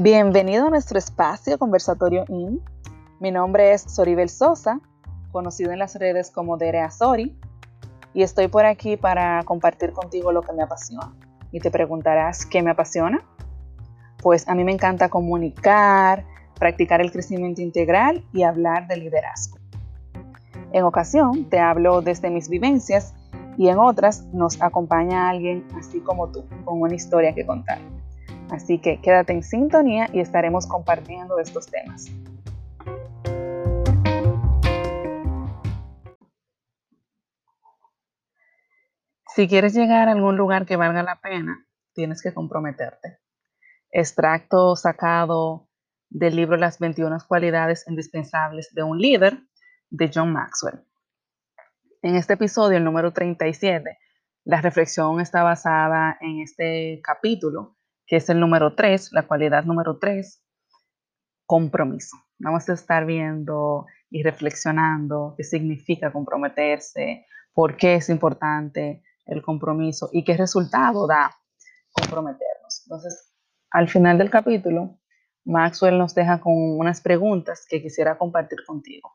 Bienvenido a nuestro espacio Conversatorio IN. Mi nombre es Soribel Sosa, conocido en las redes como Derea Sori, y estoy por aquí para compartir contigo lo que me apasiona. Y te preguntarás, ¿qué me apasiona? Pues a mí me encanta comunicar, practicar el crecimiento integral y hablar de liderazgo. En ocasión te hablo desde mis vivencias y en otras nos acompaña alguien así como tú, con una historia que contar. Así que quédate en sintonía y estaremos compartiendo estos temas. Si quieres llegar a algún lugar que valga la pena, tienes que comprometerte. Extracto sacado del libro Las 21 cualidades indispensables de un líder de John Maxwell. En este episodio, el número 37, la reflexión está basada en este capítulo que es el número 3, la cualidad número 3, compromiso. Vamos a estar viendo y reflexionando qué significa comprometerse, por qué es importante el compromiso y qué resultado da comprometernos. Entonces, al final del capítulo, Maxwell nos deja con unas preguntas que quisiera compartir contigo.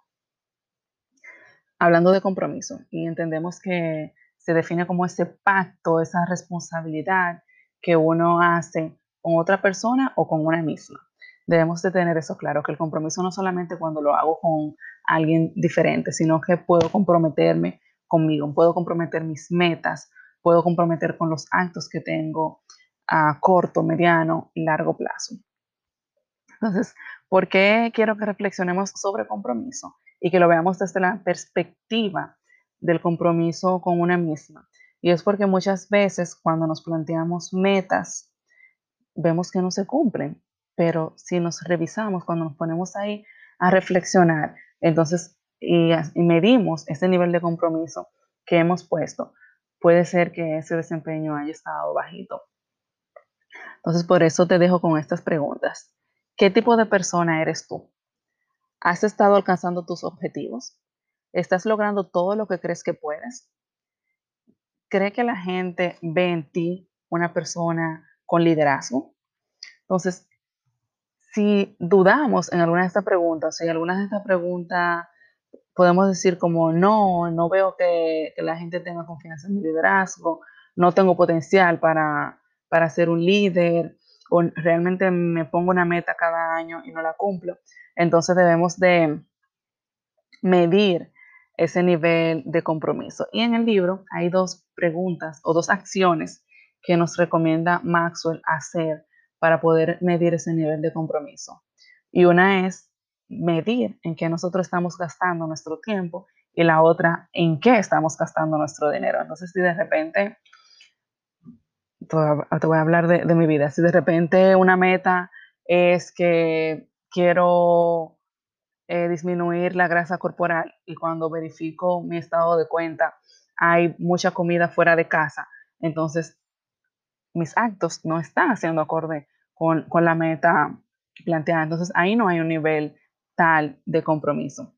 Hablando de compromiso, y entendemos que se define como ese pacto, esa responsabilidad que uno hace con otra persona o con una misma. Debemos de tener eso claro, que el compromiso no solamente cuando lo hago con alguien diferente, sino que puedo comprometerme conmigo, puedo comprometer mis metas, puedo comprometer con los actos que tengo a corto, mediano y largo plazo. Entonces, ¿por qué quiero que reflexionemos sobre compromiso y que lo veamos desde la perspectiva del compromiso con una misma? Y es porque muchas veces cuando nos planteamos metas, vemos que no se cumplen, pero si nos revisamos, cuando nos ponemos ahí a reflexionar, entonces y, medimos ese nivel de compromiso que hemos puesto, puede ser que ese desempeño haya estado bajito. Entonces, por eso te dejo con estas preguntas. ¿Qué tipo de persona eres tú? ¿Has estado alcanzando tus objetivos? ¿Estás logrando todo lo que crees que puedes? Cree que la gente ve en ti una persona con liderazgo? Entonces, si dudamos en alguna de estas preguntas, si algunas de estas preguntas podemos decir como no, no veo que, la gente tenga confianza en mi liderazgo, no tengo potencial para, para ser un líder, o realmente me pongo una meta cada año y no la cumplo, entonces debemos de medir ese nivel de compromiso. Y en el libro hay dos preguntas o dos acciones que nos recomienda Maxwell hacer para poder medir ese nivel de compromiso. Y una es medir en qué nosotros estamos gastando nuestro tiempo y la otra en qué estamos gastando nuestro dinero. Entonces, si de repente, te voy a hablar de, de mi vida, si de repente una meta es que quiero eh, disminuir la grasa corporal y cuando verifico mi estado de cuenta hay mucha comida fuera de casa, entonces mis actos no están haciendo acorde con, con la meta planteada. Entonces ahí no hay un nivel tal de compromiso.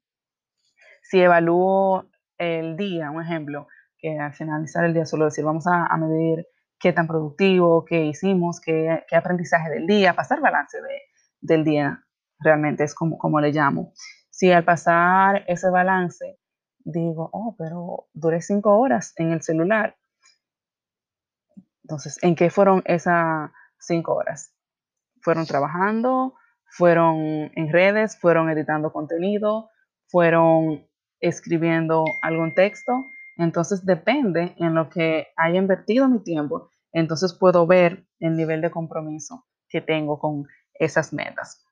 Si evalúo el día, un ejemplo, que al finalizar el día solo decir, vamos a, medir qué tan productivo, qué hicimos, qué, qué aprendizaje del día, pasar balance de, del día realmente es como, como le llamo. Si al pasar ese balance digo, oh, pero duré cinco horas en el celular. Entonces, ¿en qué fueron esas cinco horas? ¿Fueron trabajando? ¿Fueron en redes? ¿Fueron editando contenido? ¿Fueron escribiendo algún texto? Entonces, depende en lo que haya invertido mi tiempo. Entonces, puedo ver el nivel de compromiso que tengo con esas metas.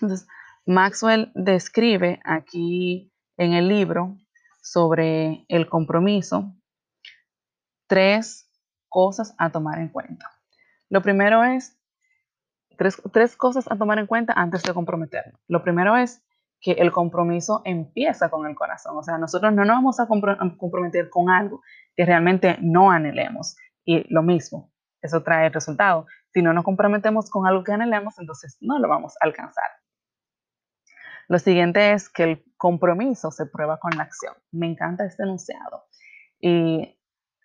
Entonces, Maxwell describe aquí en el libro sobre el compromiso tres cosas a tomar en cuenta. Lo primero es, tres, cosas a tomar en cuenta antes de comprometernos. Lo primero es que el compromiso empieza con el corazón. O sea, nosotros no nos vamos a comprometer con algo que realmente no anhelemos. Y lo mismo, eso trae resultado. Si no nos comprometemos con algo que anhelemos, entonces no lo vamos a alcanzar. Lo siguiente es que el compromiso se prueba con la acción. Me encanta este enunciado. Y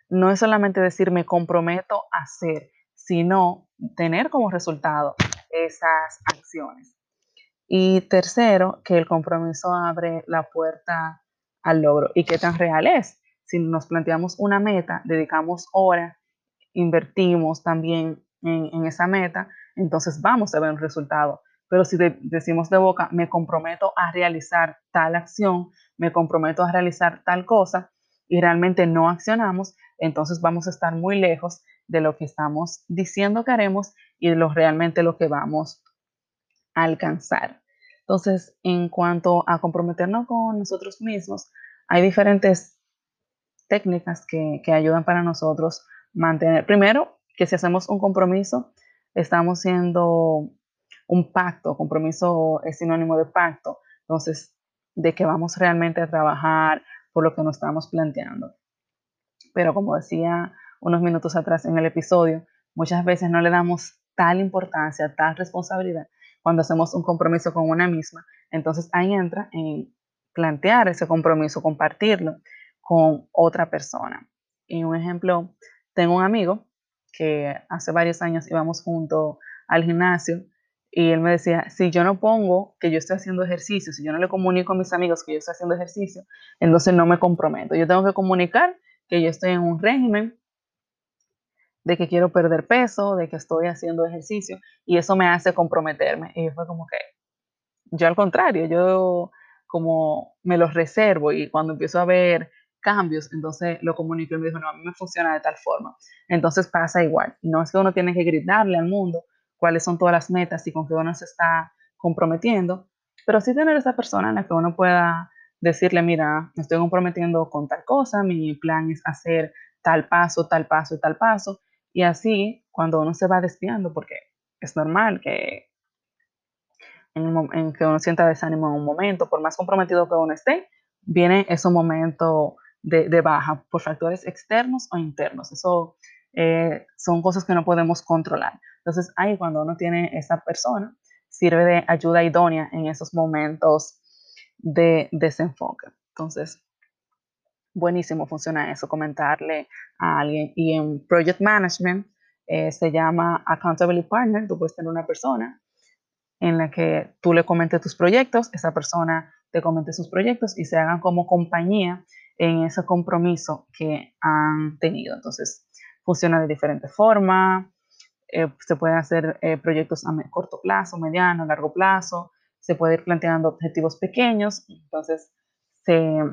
no es solamente decir me comprometo a hacer, sino tener como resultado esas acciones. Y tercero, que el compromiso abre la puerta al logro. ¿Y qué tan real es? Si nos planteamos una meta, dedicamos horas, invertimos también en, esa meta, entonces vamos a ver un resultado. Pero si decimos de boca, me comprometo a realizar tal acción, me comprometo a realizar tal cosa y realmente no accionamos, entonces vamos a estar muy lejos de lo que estamos diciendo que haremos y de lo realmente lo que vamos a alcanzar. Entonces, en cuanto a comprometernos con nosotros mismos, hay diferentes técnicas que, que ayudan para nosotros mantener, primero, que si hacemos un compromiso, estamos haciendo un pacto, compromiso es sinónimo de pacto, entonces, de que vamos realmente a trabajar por lo que nos estamos planteando. Pero como decía unos minutos atrás en el episodio, muchas veces no le damos tal importancia, tal responsabilidad cuando hacemos un compromiso con una misma. Entonces ahí entra en plantear ese compromiso, compartirlo con otra persona. Y un ejemplo, tengo un amigo que hace varios años íbamos juntos al gimnasio y él me decía, si yo no pongo que yo estoy haciendo ejercicio, si yo no le comunico a mis amigos que yo estoy haciendo ejercicio, entonces no me comprometo. Yo tengo que comunicar que yo estoy en un régimen, de que quiero perder peso, de que estoy haciendo ejercicio y eso me hace comprometerme. Y fue como que yo al contrario, yo como me los reservo y cuando empiezo a ver cambios, entonces lo comunico y me dijo, no, a mí me funciona de tal forma. Entonces pasa igual. No es que uno tiene que gritarle al mundo cuáles son todas las metas y con qué uno se está comprometiendo, pero sí tener esa persona en la que uno pueda decirle, mira, me estoy comprometiendo con tal cosa, mi plan es hacer tal paso, tal paso y tal paso. Y así, cuando uno se va despiando, porque es normal que en, que uno sienta desánimo en un momento, por más comprometido que uno esté, viene ese momento de, baja por factores externos o internos. Eso eh, son cosas que no podemos controlar. Entonces, ahí cuando uno tiene esa persona, sirve de ayuda idónea en esos momentos de desenfoque. Entonces, buenísimo funciona eso, comentarle a alguien. Y en Project Management eh, se llama Accountability Partner, tú puedes tener una persona en la que tú le comentes tus proyectos, esa persona te comente sus proyectos y se hagan como compañía en ese compromiso que han tenido. Entonces, funciona de diferente forma, eh, se pueden hacer eh, proyectos a corto plazo, mediano, largo plazo, se puede ir planteando objetivos pequeños, entonces se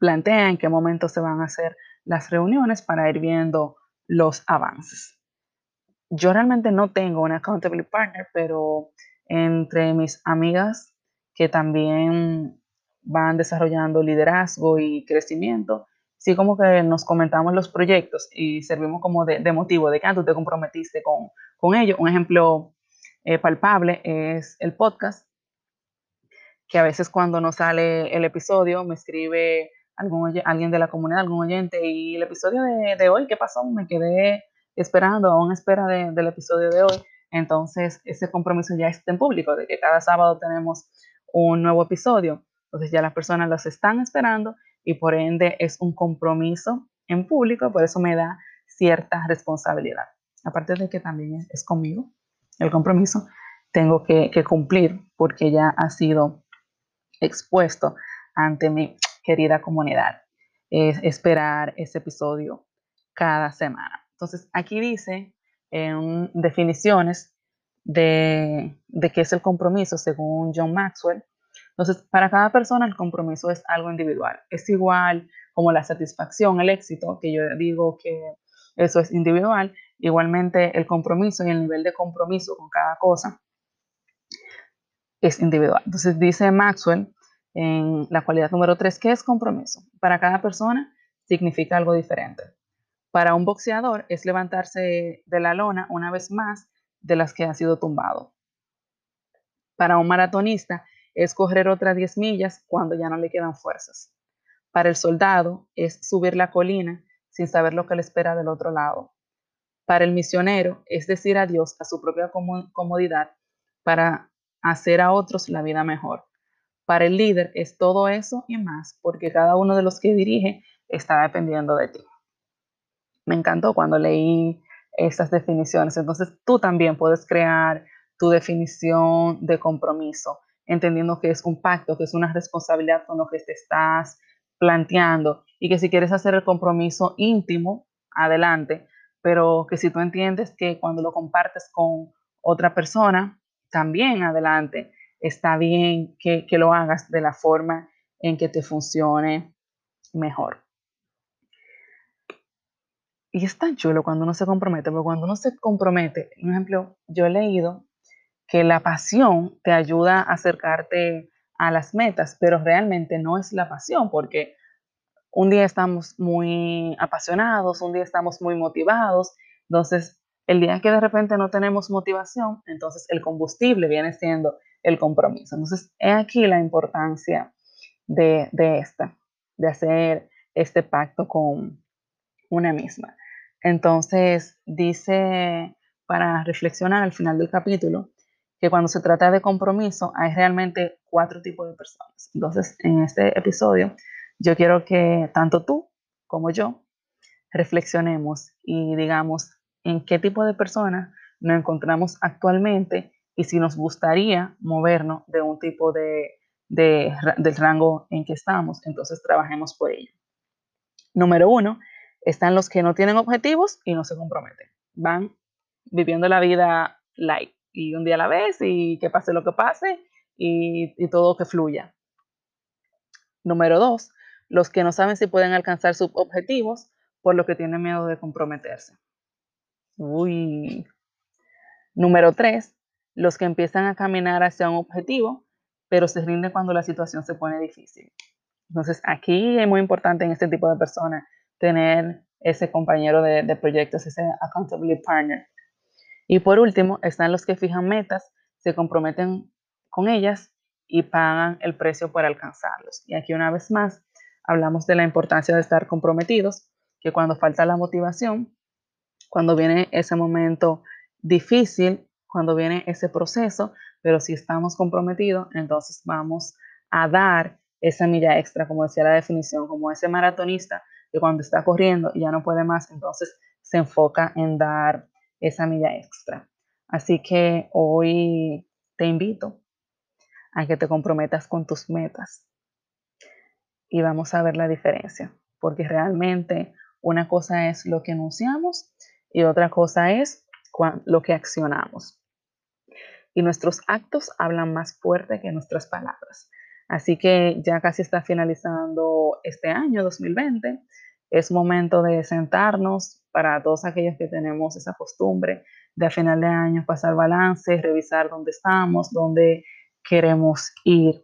plantea en qué momento se van a hacer las reuniones para ir viendo los avances. Yo realmente no tengo un accountability partner, pero entre mis amigas que también van desarrollando liderazgo y crecimiento, sí como que nos comentamos los proyectos y servimos como de, motivo de que ah, tú te comprometiste con, con ellos. Un ejemplo eh, palpable es el podcast, que a veces cuando no sale el episodio me escribe algún, alguien de la comunidad, algún oyente, y el episodio de, de hoy, ¿qué pasó? Me quedé esperando, aún espera del episodio de hoy. Entonces, ese compromiso ya está en público, de que cada sábado tenemos un nuevo episodio. Entonces ya las personas los están esperando y por ende es un compromiso en público, por eso me da cierta responsabilidad. Aparte de que también es, conmigo el compromiso, tengo que, cumplir porque ya ha sido expuesto ante mi querida comunidad. Es esperar ese episodio cada semana. Entonces aquí dice en definiciones de, de qué es el compromiso según John Maxwell. Entonces, para cada persona el compromiso es algo individual. Es igual como la satisfacción, el éxito, que yo digo que eso es individual. Igualmente el compromiso y el nivel de compromiso con cada cosa es individual. Entonces dice Maxwell en la cualidad número 3, ¿qué es compromiso? Para cada persona significa algo diferente. Para un boxeador es levantarse de la lona una vez más de las que ha sido tumbado. Para un maratonista es correr otras 10 millas cuando ya no le quedan fuerzas. Para el soldado es subir la colina sin saber lo que le espera del otro lado. Para el misionero es decir adiós a su propia comodidad para hacer a otros la vida mejor. Para el líder es todo eso y más, porque cada uno de los que dirige está dependiendo de ti. Me encantó cuando leí estas definiciones. Entonces tú también puedes crear tu definición de compromiso, entendiendo que es un pacto, que es una responsabilidad con lo que te estás planteando. Y que si quieres hacer el compromiso íntimo, adelante, pero que si tú entiendes que cuando lo compartes con otra persona, también adelante, está bien que, que lo hagas de la forma en que te funcione mejor. Y es tan chulo cuando uno se compromete, porque cuando uno se compromete, por ejemplo, yo he leído que la pasión te ayuda a acercarte a las metas, pero realmente no es la pasión, porque un día estamos muy apasionados, un día estamos muy motivados, entonces el día que de repente no tenemos motivación, entonces el combustible viene siendo el compromiso. Entonces, es aquí la importancia de, de esta, de hacer este pacto con una misma. Entonces, dice para reflexionar al final del capítulo que cuando se trata de compromiso hay realmente cuatro tipos de personas. Entonces, en este episodio, yo quiero que tanto tú como yo reflexionemos y digamos en qué tipo de personas nos encontramos actualmente y si nos gustaría movernos de un tipo de, del rango en que estamos, entonces trabajemos por ello. Número uno, están los que no tienen objetivos y no se comprometen. Van viviendo la vida light y un día a la vez y que pase lo que pase y, todo que fluya. Número dos, los que no saben si pueden alcanzar sus objetivos por lo que tienen miedo de comprometerse. Uy. Número tres, los que empiezan a caminar hacia un objetivo, pero se rinden cuando la situación se pone difícil. Entonces, aquí es muy importante en este tipo de personas tener ese compañero de, de proyectos, ese accountability partner. Y por último, están los que fijan metas, se comprometen con ellas y pagan el precio por alcanzarlos. Y aquí una vez más, hablamos de la importancia de estar comprometidos, que cuando falta la motivación, cuando viene ese momento difícil, cuando viene ese proceso, pero si estamos comprometidos, entonces vamos a dar esa milla extra, como decía la definición, como ese maratonista que cuando está corriendo y ya no puede más, entonces se enfoca en dar esa milla extra. Así que hoy te invito a que te comprometas con tus metas y vamos a ver la diferencia, porque realmente una cosa es lo que anunciamos y otra cosa es lo que accionamos y nuestros actos hablan más fuerte que nuestras palabras. Así que ya casi está finalizando este año 2020. Es momento de sentarnos para todos aquellos que tenemos esa costumbre de a final de año pasar balance, revisar dónde estamos, dónde queremos ir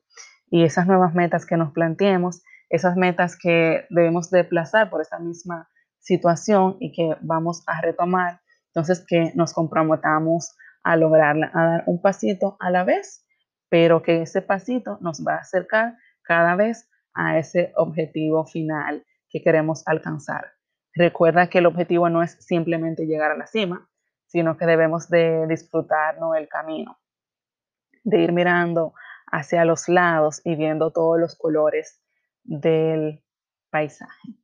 y esas nuevas metas que nos planteemos, esas metas que debemos desplazar por esta misma situación y que vamos a retomar. Entonces, que nos comprometamos a lograrla, a dar un pasito a la vez, pero que ese pasito nos va a acercar cada vez a ese objetivo final que queremos alcanzar. Recuerda que el objetivo no es simplemente llegar a la cima, sino que debemos de disfrutarnos el camino, de ir mirando hacia los lados y viendo todos los colores del paisaje.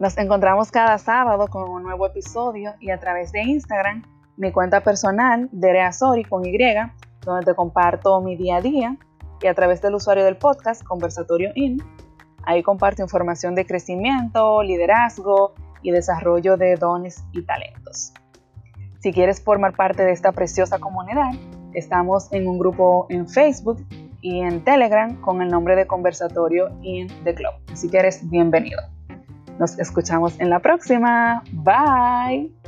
Nos encontramos cada sábado con un nuevo episodio y a través de Instagram, mi cuenta personal, Dereazori con Y, donde te comparto mi día a día, y a través del usuario del podcast, Conversatorio In, ahí comparto información de crecimiento, liderazgo y desarrollo de dones y talentos. Si quieres formar parte de esta preciosa comunidad, estamos en un grupo en Facebook y en Telegram con el nombre de Conversatorio In The Club. Así que eres bienvenido. Nos escuchamos en la próxima. Bye.